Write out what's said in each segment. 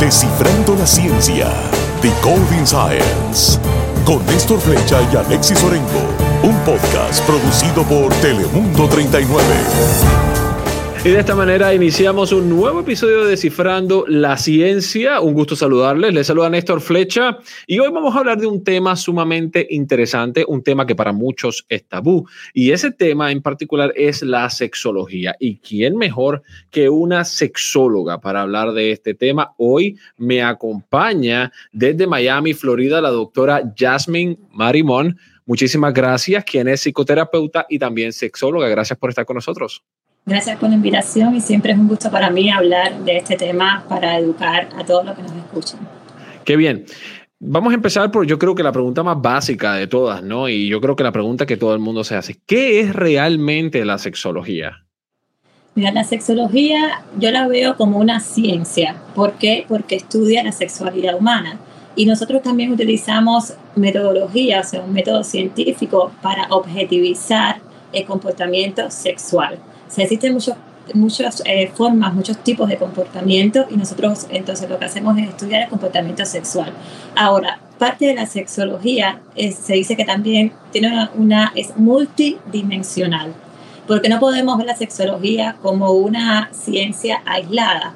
Descifrando la ciencia. Decoding Science. Con Néstor Flecha y Alexis Orengo. Un podcast producido por Telemundo 39. Y de esta manera iniciamos un nuevo episodio de Descifrando la Ciencia. Un gusto saludarles. Les saluda Néstor Flecha y hoy vamos a hablar de un tema sumamente interesante, un tema que para muchos es tabú. Y ese tema en particular es la sexología. ¿Y quién mejor que una sexóloga para hablar de este tema? Hoy me acompaña desde Miami, Florida, la doctora Jasmine Marimón. Muchísimas gracias, quien es psicoterapeuta y también sexóloga. Gracias por estar con nosotros. Gracias por la invitación y siempre es un gusto para mí hablar de este tema para educar a todos los que nos escuchan. Qué bien. Vamos a empezar por, yo creo que la pregunta más básica de todas, ¿no? Y yo creo que la pregunta que todo el mundo se hace, ¿qué es realmente la sexología? Mira, la sexología yo la veo como una ciencia. ¿Por qué? Porque estudia la sexualidad humana. Y nosotros también utilizamos metodologías, o sea, un método científico para objetivizar el comportamiento sexual. Se existen muchos, muchas eh, formas, muchos tipos de comportamiento y nosotros entonces lo que hacemos es estudiar el comportamiento sexual. Ahora, parte de la sexología se dice que también tiene una, es multidimensional, porque no podemos ver la sexología como una ciencia aislada.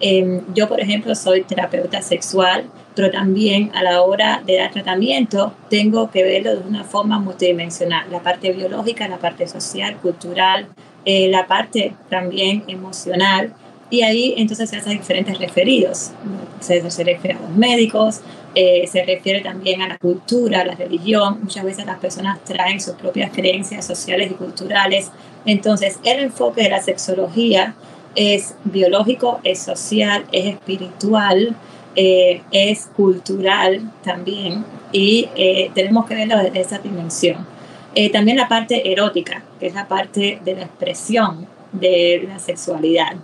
Em, yo, por ejemplo, soy terapeuta sexual, pero también a la hora de dar tratamiento tengo que verlo de una forma multidimensional, la parte biológica, la parte social, cultural, eh, la parte también emocional, y ahí entonces se hacen diferentes referidos. Se, refiere a los médicos, eh, se refiere también a la cultura, a la religión. Muchas veces las personas traen sus propias creencias sociales y culturales. Entonces, el enfoque de la sexología es biológico, es social, es espiritual, eh, es cultural también y tenemos que verlo desde esa dimensión. Eh, también la parte erótica, que es la parte de la expresión de la sexualidad,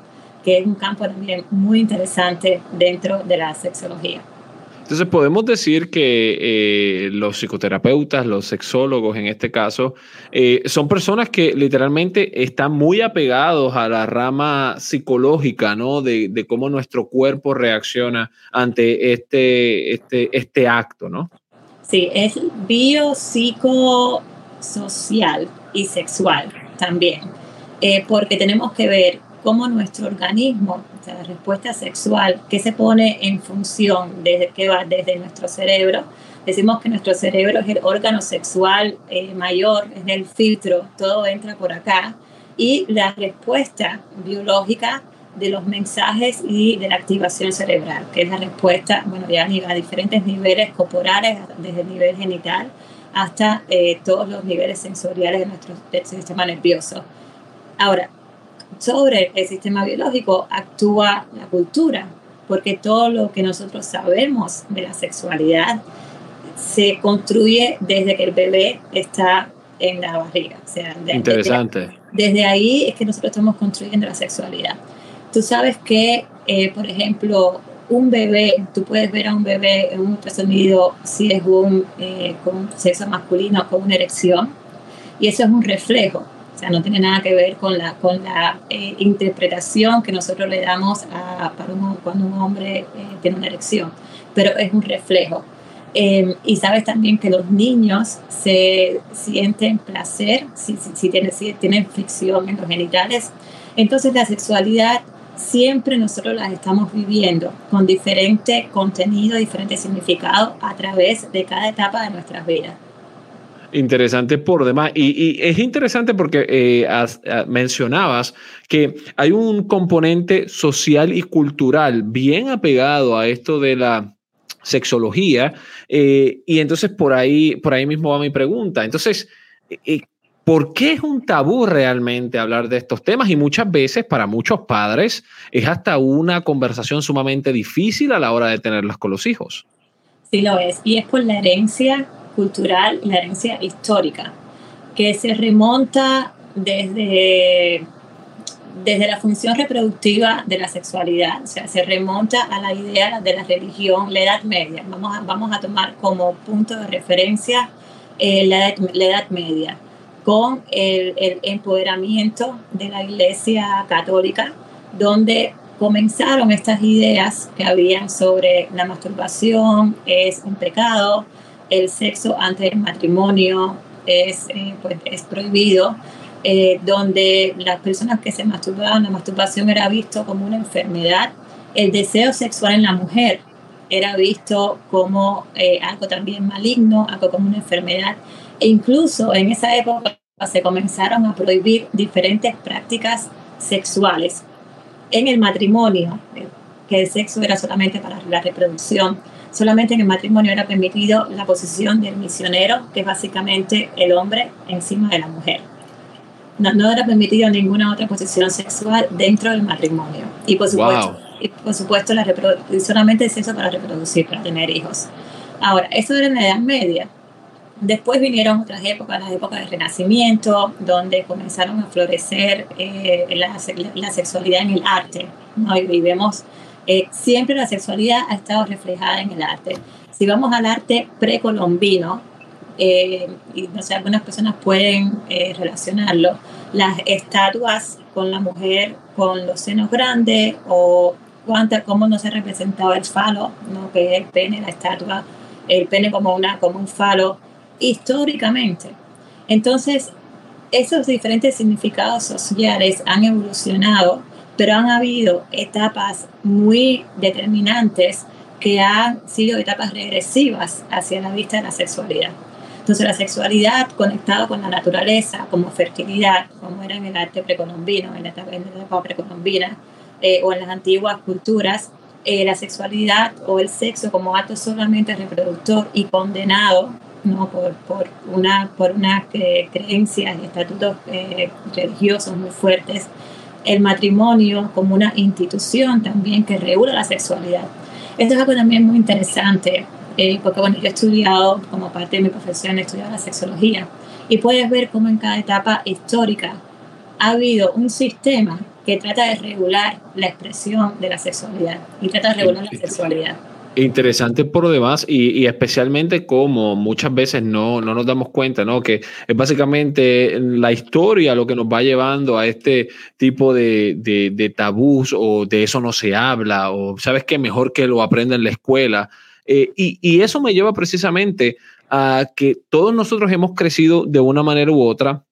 que es un campo también muy interesante dentro de la sexología. Entonces podemos decir que eh, los psicoterapeutas, los sexólogos en este caso, eh, son personas que literalmente están muy apegados a la rama psicológica, ¿no? De, de cómo nuestro cuerpo reacciona ante este, este, este acto, ¿no? Sí, es biopsico social y sexual también, eh, porque tenemos que ver cómo nuestro organismo, la respuesta sexual, que se pone en función desde que va desde nuestro cerebro. Decimos que nuestro cerebro es el órgano sexual eh, mayor, es el filtro, todo entra por acá. Y la respuesta biológica de los mensajes y de la activación cerebral, que es la respuesta, bueno, ya a diferentes niveles corporales, desde el nivel genital hasta eh, todos los niveles sensoriales de nuestro sistema nervioso. Ahora, sobre el sistema biológico actúa la cultura, porque todo lo que nosotros sabemos de la sexualidad se construye desde que el bebé está en la barriga. O sea, Interesante. Desde, ahí es que nosotros estamos construyendo la sexualidad. Tú sabes que, eh, por ejemplo, un bebé, tú puedes ver a un bebé en un ultrasonido si es un, eh, con sexo masculino con una erección, y eso es un reflejo, o sea, no tiene nada que ver con la, con la eh, interpretación que nosotros le damos a, cuando un hombre eh, tiene una erección, pero es un reflejo. Em, y sabes también que los niños se sienten placer si, si, si, tienen, si tienen fricción en los genitales. Entonces la sexualidad siempre nosotros las estamos viviendo con diferente contenido, diferente significado a través de cada etapa de nuestras vidas. Interesante por demás. Y, es interesante porque eh, mencionabas que hay un componente social y cultural bien apegado a esto de la sexología. Eh, y entonces por ahí, por ahí mismo va mi pregunta. Entonces, eh, ¿Por qué es un tabú realmente hablar de estos temas? Y muchas veces para muchos padres es hasta una conversación sumamente difícil a la hora de tenerlas con los hijos. Sí lo es, y es por la herencia cultural la herencia histórica, que se remonta desde, desde la función reproductiva de la sexualidad, o sea, se remonta a la idea de la religión, la Edad Media. Vamos a, vamos a tomar como punto de referencia eh, la, la Edad Media con el, empoderamiento de la Iglesia Católica, donde comenzaron estas ideas que habían sobre la masturbación es un pecado, el sexo antes del matrimonio es, eh, pues, es prohibido, eh, donde las personas que se masturbaban, la masturbación era visto como una enfermedad, el deseo sexual en la mujer era visto como eh, algo también maligno, algo como una enfermedad, e incluso en esa época se comenzaron a prohibir diferentes prácticas sexuales en el matrimonio, que el sexo era solamente para la reproducción, solamente en el matrimonio era permitido la posición del misionero, que es básicamente el hombre encima de la mujer. No, era permitido ninguna otra posición sexual dentro del matrimonio. Y por supuesto, y por supuesto la solamente el sexo para reproducir, para tener hijos. Ahora, eso era en la Edad Media. Después vinieron otras épocas, las épocas del Renacimiento, donde comenzaron a florecer eh, la, la, sexualidad en el arte. ¿no? Y vemos, eh, siempre la sexualidad ha estado reflejada en el arte. Si vamos al arte precolombino, eh, y no sé, algunas personas pueden relacionarlo, las estatuas con la mujer con los senos grandes o cuánta, cómo no se representaba el falo, ¿no? que es el pene, la estatua, el pene como, una, como un falo históricamente. Entonces, esos diferentes significados sociales han evolucionado, pero han habido etapas muy determinantes que han sido etapas regresivas hacia la vista de la sexualidad. Entonces la sexualidad conectada con la naturaleza, como fertilidad, como era en el arte precolombino, en la etapa, precolombina, eh, o en las antiguas culturas, eh, la sexualidad o el sexo como acto solamente reproductor y condenado ¿no? por, por una, por una eh, creencias y estatutos eh, religiosos muy fuertes, el matrimonio como una institución también que regula la sexualidad. Esto es algo también muy interesante, eh, porque bueno, yo he estudiado, como parte de mi profesión, he estudiado la sexología, y puedes ver cómo en cada etapa histórica ha habido un sistema que trata de regular la expresión de la sexualidad y trata de regular la sexualidad. Interesante por lo demás y, especialmente como muchas veces no, no nos damos cuenta, ¿no? Que es básicamente la historia lo que nos va llevando a este tipo de, de, tabús o de eso no se habla o sabes que mejor que lo aprenda en la escuela. Eh, y, y eso me lleva precisamente a que todos nosotros hemos crecido de una manera u otra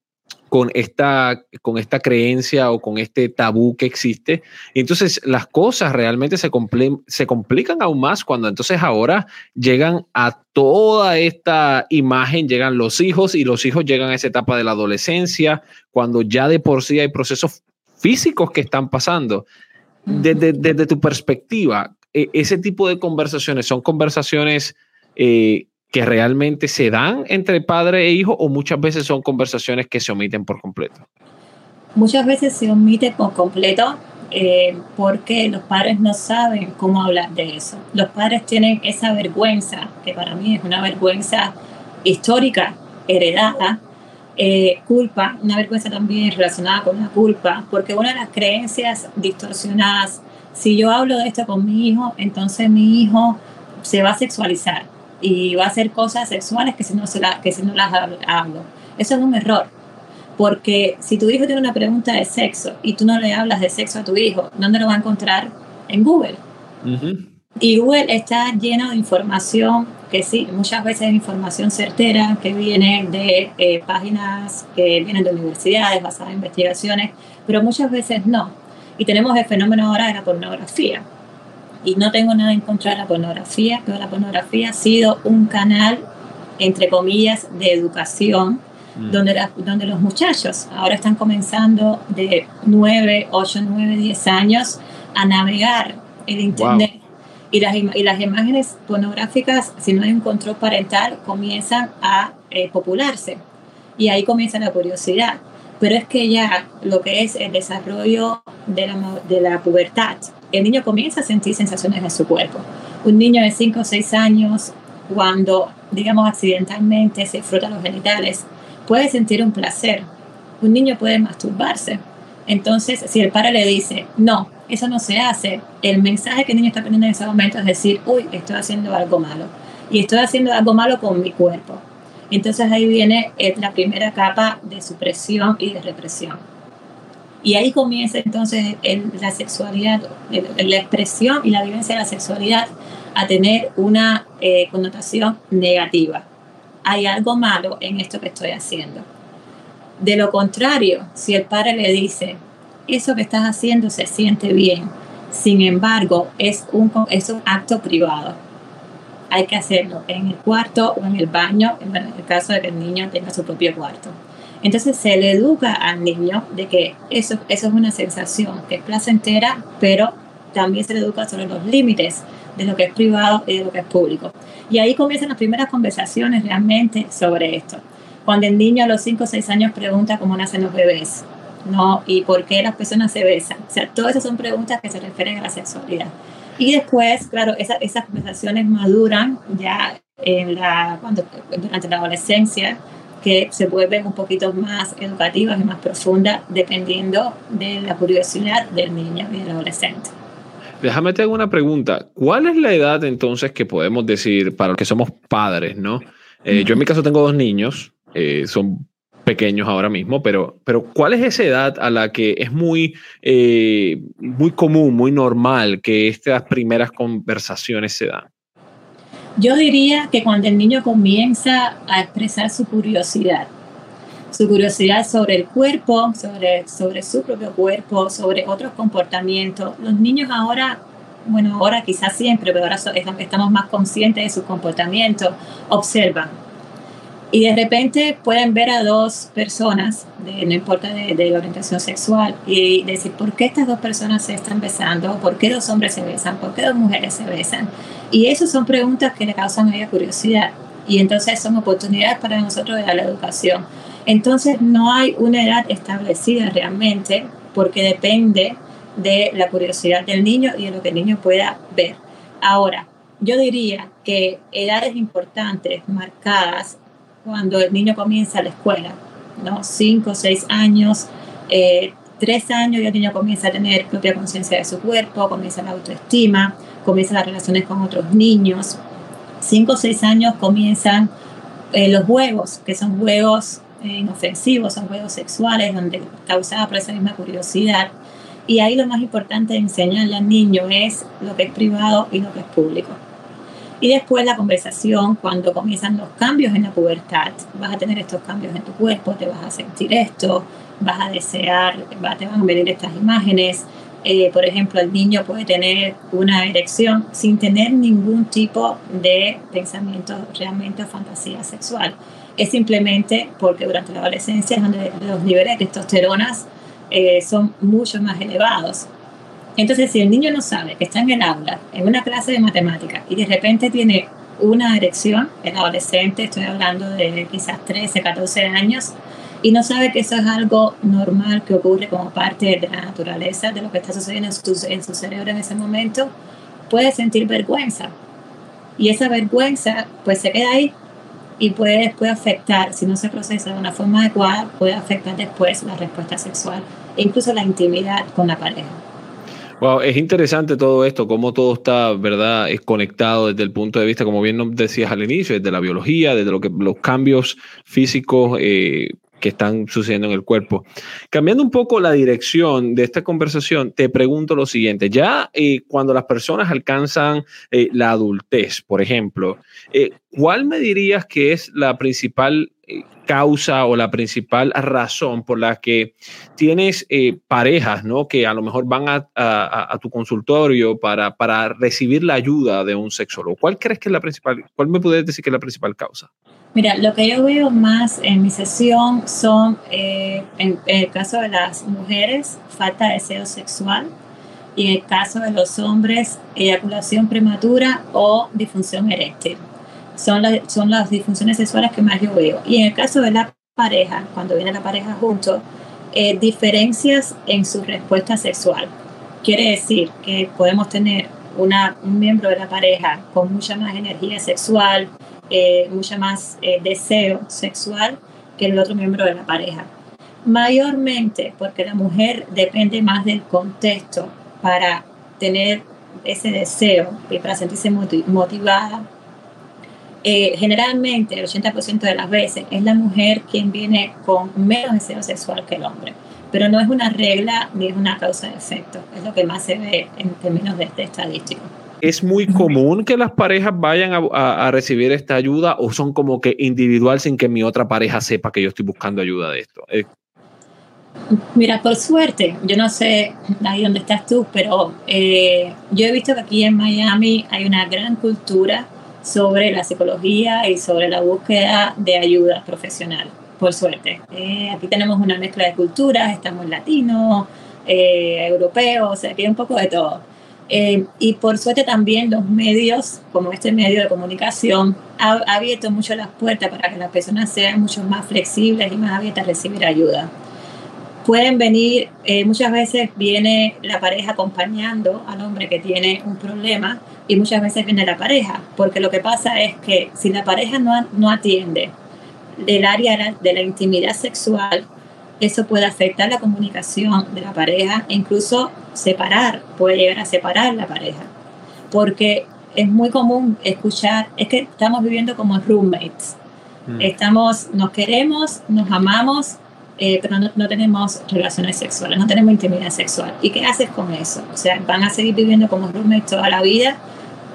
con esta, con esta creencia o con este tabú que existe. Y entonces las cosas realmente se, se complican aún más cuando entonces ahora llegan a toda esta imagen, llegan los hijos y los hijos llegan a esa etapa de la adolescencia, cuando ya de por sí hay procesos físicos que están pasando. Desde, desde tu perspectiva, e, ese tipo de conversaciones son conversaciones eh, que realmente se dan entre padre e hijo o muchas veces son conversaciones que se omiten por completo? Muchas veces se omite por completo eh, porque los padres no saben cómo hablar de eso. Los padres tienen esa vergüenza, que para mí es una vergüenza histórica, heredada, eh, culpa, una vergüenza también relacionada con la culpa, porque una de las creencias distorsionadas, si yo hablo de esto con mi hijo, entonces mi hijo se va a sexualizar y va a hacer cosas sexuales que si no, se la, que si no las hablo. Eso es un error, porque si tu hijo tiene una pregunta de sexo y tú no le hablas de sexo a tu hijo, ¿dónde lo va a encontrar? En Google. Y Google está lleno de información que sí, muchas veces es información certera que viene de eh, páginas que vienen de universidades basadas en investigaciones, pero muchas veces no. Y tenemos el fenómeno ahora de la pornografía y no tengo nada en contra de la pornografía, pero la pornografía ha sido un canal, entre comillas, de educación, mm. donde, donde los muchachos ahora están comenzando de 9, 8, 9, 10 años a navegar el Internet. Y las, y las imágenes pornográficas, si no hay un control parental, comienzan a eh, popularse. Y ahí comienza la curiosidad. Pero es que ya lo que es el desarrollo de la, de la pubertad, el niño comienza a sentir sensaciones en su cuerpo. Un niño de 5 o 6 años, cuando, digamos, accidentalmente se frota los genitales, puede sentir un placer. Un niño puede masturbarse. Entonces, si el padre le dice, no, eso no se hace, el mensaje que el niño está aprendiendo en ese momento es decir, uy, estoy haciendo algo malo. Y estoy haciendo algo malo con mi cuerpo. Entonces ahí viene eh, la primera capa de supresión y de represión. Y ahí comienza entonces la sexualidad, la expresión y la vivencia de la sexualidad a tener una eh, connotación negativa. Hay algo malo en esto que estoy haciendo. De lo contrario, si el padre le dice, eso que estás haciendo se siente bien, sin embargo, es un, es un acto privado. Hay que hacerlo en el cuarto o en el baño, en el caso de que el niño tenga su propio cuarto. Entonces se le educa al niño de que eso, eso es una sensación que es placentera, pero también se le educa sobre los límites de lo que es privado y de lo que es público. Y ahí comienzan las primeras conversaciones realmente sobre esto. Cuando el niño a los 5 o 6 años pregunta cómo nacen los bebés, ¿no? Y por qué las personas se besan. O sea, todas esas son preguntas que se refieren a la sexualidad. Y después, claro, esas conversaciones maduran ya en la, cuando, durante la adolescencia, que se vuelven un poquito más educativas y más profundas dependiendo de la curiosidad del niño y del adolescente. Déjame te hago una pregunta. ¿Cuál es la edad entonces que podemos decir para los que somos padres, no? Eh, yo en mi caso tengo dos niños, eh, son pequeños ahora mismo, pero, pero ¿cuál es esa edad a la que es muy, eh, muy común, muy normal que estas primeras conversaciones se dan? Yo diría que cuando el niño comienza a expresar su curiosidad, su curiosidad sobre el cuerpo, sobre, sobre su propio cuerpo, sobre otros comportamientos. Los niños ahora, bueno, ahora quizás siempre, pero ahora estamos más conscientes de sus comportamientos, observan. Y de repente pueden ver a dos personas, no importa de, de, orientación sexual, y decir, ¿por qué estas dos personas se están besando? ¿Por qué dos hombres se besan? ¿Por qué dos mujeres se besan? Y esas son preguntas que le causan a ella curiosidad. Y entonces son oportunidades para nosotros de dar la educación entonces no hay una edad establecida realmente porque depende de la curiosidad del niño y de lo que el niño pueda ver. Ahora, yo diría que edades importantes marcadas cuando el niño comienza la escuela, ¿no? Cinco, seis años, eh, tres años y el niño comienza a tener propia conciencia de su cuerpo, comienza la autoestima, comienza las relaciones con otros niños. Cinco o seis años comienzan eh, los juegos, que son juegos inofensivos, son juegos sexuales donde causaba por esa misma curiosidad. Y ahí lo más importante de enseñarle al niño es lo que es privado y lo que es público. Y después la conversación, cuando comienzan los cambios en la pubertad, vas a tener estos cambios en tu cuerpo, te vas a sentir esto, vas a desear, te van a venir estas imágenes. Eh, por ejemplo, el niño puede tener una erección sin tener ningún tipo de pensamiento realmente o fantasía sexual es simplemente porque durante la adolescencia es donde los niveles de testosteronas eh, son mucho más elevados. Entonces, si el niño no sabe que está en el aula, en una clase de matemáticas, y de repente tiene una erección, el adolescente, estoy hablando de quizás 13, 14 años, y no sabe que eso es algo normal que ocurre como parte de la naturaleza, de lo que está sucediendo en su, en su cerebro en ese momento, puede sentir vergüenza. Y esa vergüenza pues se queda ahí y puede, puede afectar, si no se procesa de una forma adecuada, puede afectar después la respuesta sexual e incluso la intimidad con la pareja. Wow, es interesante todo esto, cómo todo está, ¿verdad? Es conectado desde el punto de vista, como bien decías al inicio, desde la biología, desde lo que, los cambios físicos eh, que están sucediendo en el cuerpo. Cambiando un poco la dirección de esta conversación, te pregunto lo siguiente, ya eh, cuando las personas alcanzan eh, la adultez, por ejemplo, ¿cuál me dirías que es la principal causa o la principal razón por la que tienes parejas, ¿no? Que a lo mejor van a, tu consultorio para, para recibir la ayuda de un sexólogo. ¿Cuál crees que es la principal, cuál me puedes decir que es la principal causa? Mira, lo que yo veo más en mi sesión son, eh, en, el caso de las mujeres, falta de deseo sexual y en el caso de los hombres, eyaculación prematura o disfunción eréctil. Son, son las disfunciones sexuales que más yo veo. Y en el caso de la pareja, cuando viene la pareja junto, eh, diferencias en su respuesta sexual. Quiere decir que podemos tener una, un miembro de la pareja con mucha más energía sexual, eh, mucha más eh, deseo sexual que el otro miembro de la pareja. Mayormente porque la mujer depende más del contexto para tener ese deseo y para sentirse motivada. Eh, generalmente, el 80% de las veces, es la mujer quien viene con menos deseo sexual que el hombre. pero no es una regla ni es una causa de efecto, es lo que más se ve en términos de, de estadístico. ¿Es muy común que las parejas vayan a, a, recibir esta ayuda o son como que individual sin que mi otra pareja sepa que yo estoy buscando ayuda de esto? Eh, Mira, por suerte, yo no sé ahí dónde estás tú, pero eh, yo he visto que aquí en Miami hay una gran cultura sobre la psicología y sobre la búsqueda de ayuda profesional, por suerte. Eh, aquí tenemos una mezcla de culturas, estamos latinos, eh, europeos, o sea, aquí hay un poco de todo. y por suerte también los medios, como este medio de comunicación, ha, ha abierto mucho las puertas para que las personas sean mucho más flexibles y más abiertas a recibir ayuda pueden venir, eh, muchas veces viene la pareja acompañando al hombre que tiene un problema y muchas veces viene la pareja, porque lo que pasa es que si la pareja no, no atiende del área de la intimidad sexual, eso puede afectar la comunicación de la pareja e incluso separar, puede llegar a separar la pareja, porque es muy común escuchar, es que estamos viviendo como roommates, mm. estamos, nos queremos, nos amamos, eh, pero no, tenemos relaciones sexuales, no tenemos intimidad sexual. ¿Y qué haces con eso? O sea, ¿van a seguir viviendo como roommates toda la vida?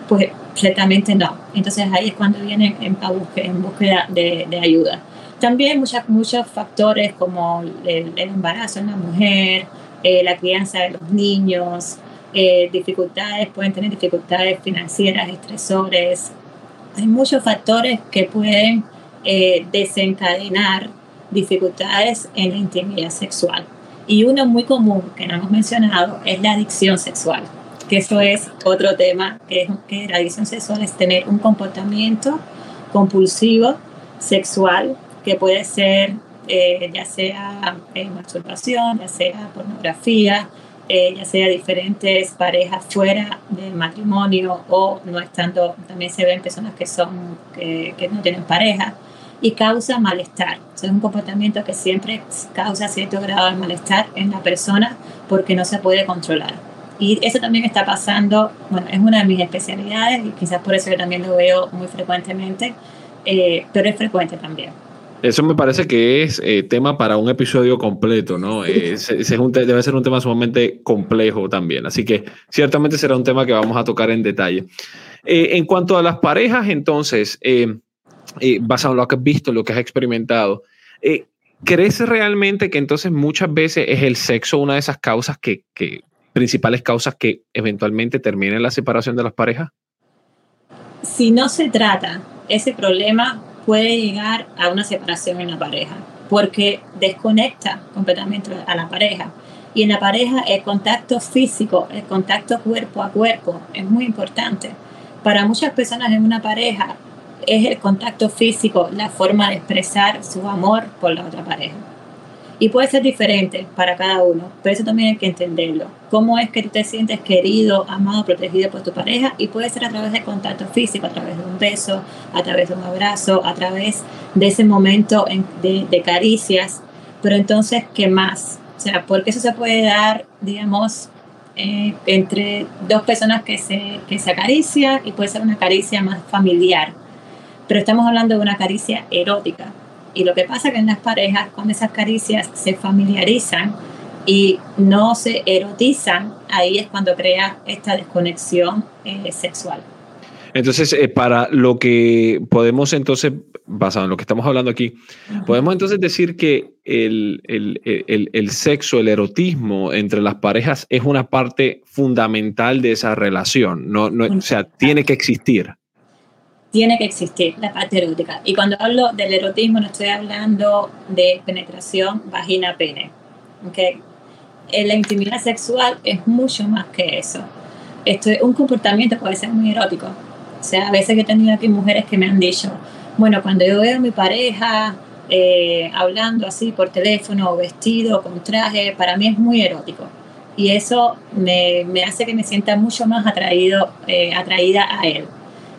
Pues ciertamente no. Entonces ahí es cuando vienen en, búsqueda, en búsqueda de, de, ayuda. También muchas, muchos factores como el, embarazo en la mujer, eh, la crianza de los niños, eh, dificultades, pueden tener dificultades financieras, estresores. Hay muchos factores que pueden desencadenar dificultades en la intimidad sexual. Y uno muy común que no hemos mencionado es la adicción sexual, que eso es otro tema, que, es, que la adicción sexual es tener un comportamiento compulsivo sexual que puede ser eh, ya sea eh, masturbación, ya sea pornografía, eh, ya sea diferentes parejas fuera del matrimonio o no estando, también se ven personas que son que, que no tienen pareja y causa malestar. es un comportamiento que siempre causa cierto grado de malestar en la persona porque no se puede controlar. Y eso también está pasando, bueno, es una de mis especialidades y quizás por eso yo también lo veo muy frecuentemente, eh, pero es frecuente también. Eso me parece que es eh, tema para un episodio completo, ¿no? Eh, es, debe ser un tema sumamente complejo también. Así que ciertamente será un tema que vamos a tocar en detalle. en cuanto a las parejas, entonces, eh, basado en lo que has visto, lo que has experimentado, eh, ¿crees realmente que entonces muchas veces es el sexo una de esas causas que, que principales causas que eventualmente terminen la separación de las parejas? Si no se trata, ese problema puede llegar a una separación en la pareja, porque desconecta completamente a la pareja. Y en la pareja el contacto físico, el contacto cuerpo a cuerpo es muy importante. Para muchas personas en una pareja, es el contacto físico la forma de expresar su amor por la otra pareja. Y puede ser diferente para cada uno, pero eso también hay que entenderlo. ¿Cómo es que tú te sientes querido, amado, protegido por tu pareja? Y puede ser a través del contacto físico, a través de un beso, a través de un abrazo, a través de ese momento de, caricias. Pero entonces, ¿qué más? O sea, porque eso se puede dar, digamos, eh, entre dos personas que se, que se acarician y puede ser una caricia más familiar pero estamos hablando de una caricia erótica. Y lo que pasa es que en las parejas, cuando esas caricias se familiarizan y no se erotizan, ahí es cuando crea esta desconexión eh, sexual. Entonces, eh, para lo que podemos entonces, basado en lo que estamos hablando aquí, podemos entonces decir que el, el, el, el, sexo, el erotismo entre las parejas es una parte fundamental de esa relación, no, no, o sea, tiene que existir tiene que existir la parte erótica. Y cuando hablo del erotismo no estoy hablando de penetración vagina-pene. ¿okay? En la intimidad sexual es mucho más que eso. Esto, un comportamiento puede ser muy erótico. O sea, a veces he tenido aquí mujeres que me han dicho, bueno, cuando yo veo a mi pareja eh, hablando así por teléfono o vestido con traje, para mí es muy erótico. Y eso me, me hace que me sienta mucho más atraído, eh, atraída a él.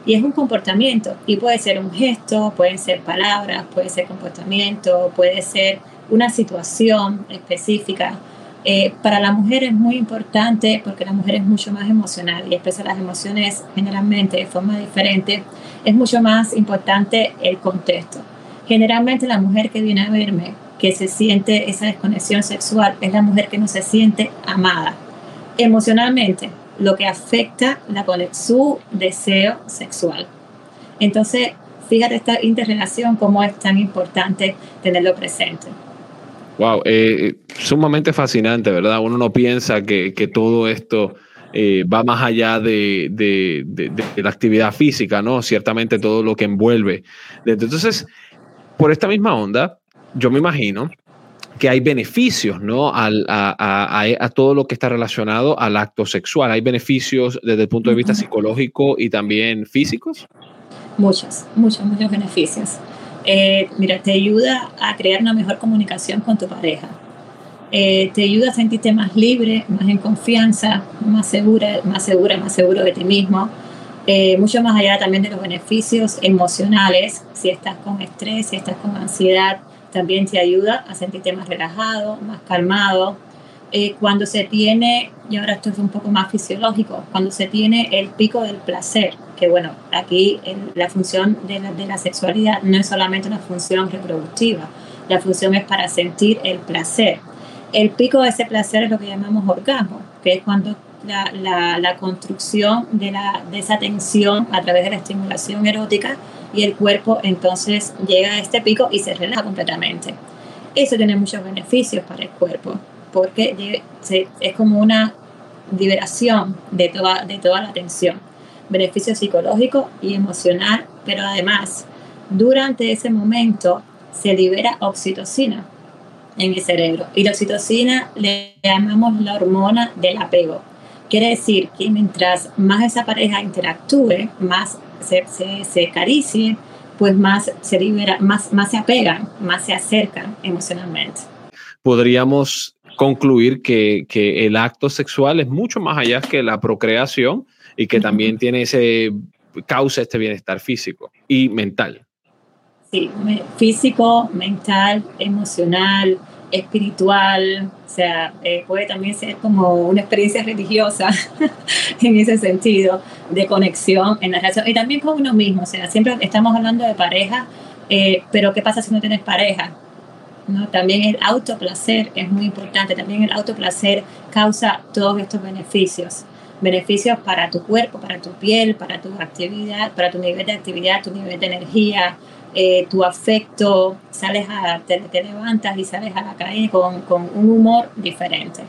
Y es un comportamiento y puede ser un gesto, pueden ser palabras, puede ser comportamiento, puede ser una situación específica. Eh, para la mujer es muy importante porque la mujer es mucho más emocional y expresa las emociones generalmente de forma diferente. Es mucho más importante el contexto. Generalmente la mujer que viene a verme, que se siente esa desconexión sexual, es la mujer que no se siente amada emocionalmente, lo que afecta la, su deseo sexual. Entonces, fíjate esta interrelación, cómo es tan importante tenerlo presente. Wow, eh, sumamente fascinante, ¿verdad? Uno no piensa que, que todo esto eh, va más allá de, de, la actividad física, ¿no? Ciertamente todo lo que envuelve. Entonces, por esta misma onda, yo me imagino que hay beneficios, ¿no? Al, a, a, a, todo lo que está relacionado al acto sexual. ¿Hay beneficios desde el punto de vista psicológico y también físicos? Muchos, muchos, muchos beneficios. Eh, mira, te ayuda a crear una mejor comunicación con tu pareja. Eh, te ayuda a sentirte más libre, más en confianza, más segura, más segura, más seguro de ti mismo. Eh, mucho más allá también de los beneficios emocionales, si estás con estrés, si estás con ansiedad, también te ayuda a sentirte más relajado, más calmado. cuando se tiene, y ahora esto es un poco más fisiológico, cuando se tiene el pico del placer, que bueno, aquí la función de la, sexualidad no es solamente una función reproductiva, la función es para sentir el placer. El pico de ese placer es lo que llamamos orgasmo, que es cuando la construcción de, la, de esa tensión a través de la estimulación erótica y el cuerpo entonces llega a este pico y se relaja completamente. Eso tiene muchos beneficios para el cuerpo, porque es como una liberación de toda, de toda la tensión beneficio psicológico y emocional, pero además durante ese momento se libera oxitocina en el cerebro y la oxitocina le llamamos la hormona del apego. Quiere decir que mientras más esa pareja interactúe, más se, se, se acaricie, pues más se libera, más, más se apegan, más se acercan emocionalmente. Podríamos concluir que, que el acto sexual es mucho más allá que la procreación, y que también tiene ese causa este bienestar físico y mental. Sí, físico, mental, emocional, espiritual, o sea, eh, puede también ser como una experiencia religiosa en ese sentido, de conexión en la relación y también con uno mismo, o sea, siempre estamos hablando de pareja, eh, pero ¿qué pasa si no tienes pareja? ¿No? También el autoplacer es muy importante, también el autoplacer causa todos estos beneficios beneficios para tu cuerpo, para tu piel, para tu actividad, para tu nivel de actividad, tu nivel de energía, eh, tu afecto, sales a, te, levantas y sales a la calle con, con un humor diferente.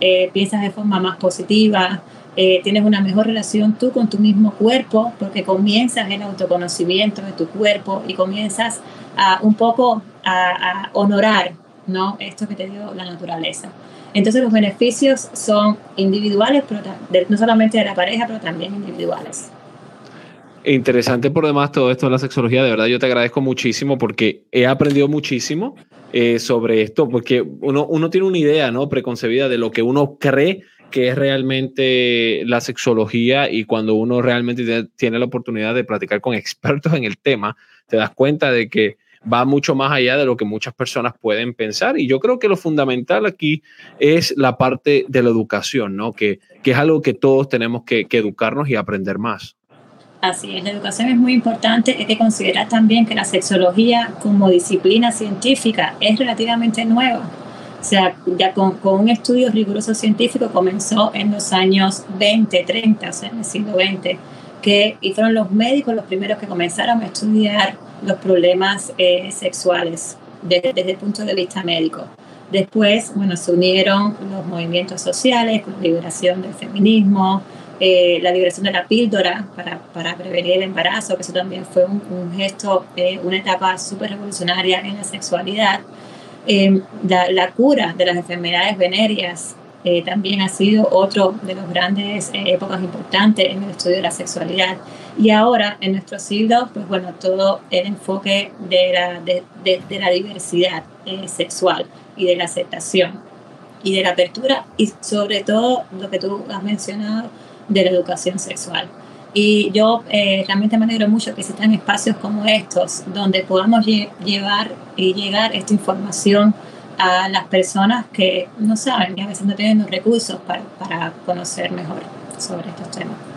Eh, piensas de forma más positiva, eh, tienes una mejor relación tú con tu mismo cuerpo, porque comienzas el autoconocimiento de tu cuerpo y comienzas a un poco a, a honorar ¿no? esto que te dio la naturaleza. Entonces los beneficios son individuales, pero no solamente de la pareja, pero también individuales. Interesante por demás todo esto de la sexología, de verdad yo te agradezco muchísimo porque he aprendido muchísimo eh, sobre esto, porque uno, uno tiene una idea ¿no? preconcebida de lo que uno cree que es realmente la sexología y cuando uno realmente tiene la oportunidad de platicar con expertos en el tema, te das cuenta de que va mucho más allá de lo que muchas personas pueden pensar. Y yo creo que lo fundamental aquí es la parte de la educación, ¿no? Que, que es algo que todos tenemos que, que educarnos y aprender más. Así es, la educación es muy importante. Hay que considerar también que la sexología como disciplina científica es relativamente nueva. O sea, ya con, con, un estudio riguroso científico comenzó en los años 20, 30, o sea, en el siglo XX, que, y fueron los médicos los primeros que comenzaron a estudiar los problemas eh, sexuales desde, desde, el punto de vista médico. Después, bueno, se unieron los movimientos sociales con la liberación del feminismo, eh, la liberación de la píldora para, para, prevenir el embarazo, que eso también fue un, un gesto, eh, una etapa súper revolucionaria en la sexualidad. La, la, cura de las enfermedades venéreas eh, también ha sido otro de los grandes eh, épocas importantes en el estudio de la sexualidad. Y ahora, en nuestro siglo, pues bueno, todo el enfoque de la, de, de, la diversidad eh, sexual y de la aceptación y de la apertura y sobre todo lo que tú has mencionado de la educación sexual. Y yo realmente me alegro mucho que existan espacios como estos donde podamos llevar y llegar esta información a las personas que no saben y a veces no tienen los recursos para, para conocer mejor sobre estos temas.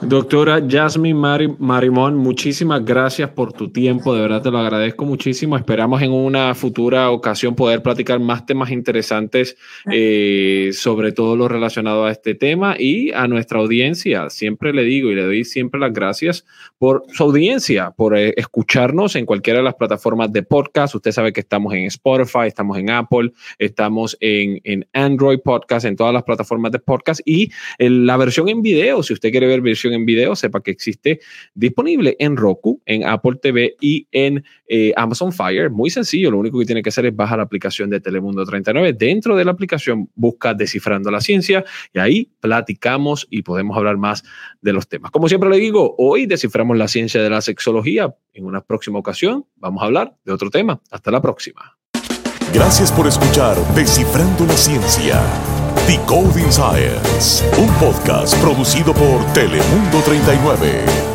Doctora Jasmine Marimón, muchísimas gracias por tu tiempo, de verdad te lo agradezco muchísimo. Esperamos en una futura ocasión poder platicar más temas interesantes eh, sobre todo lo relacionado a este tema y a nuestra audiencia. Siempre le digo y le doy siempre las gracias por su audiencia, por eh, escucharnos en cualquiera de las plataformas de podcast. Usted sabe que estamos en Spotify, estamos en Apple, estamos en, en Android Podcast, en todas las plataformas de podcast y en la versión en video, si usted quiere ver versión en video, sepa que existe disponible en Roku, en Apple TV y en eh, Amazon Fire. Muy sencillo, lo único que tiene que hacer es bajar la aplicación de Telemundo 39. Dentro de la aplicación busca Descifrando la Ciencia y ahí platicamos y podemos hablar más de los temas. Como siempre le digo, hoy desciframos la ciencia de la sexología. En una próxima ocasión vamos a hablar de otro tema. Hasta la próxima. Gracias por escuchar Descifrando la Ciencia. Decoding Science, un podcast producido por Telemundo 39.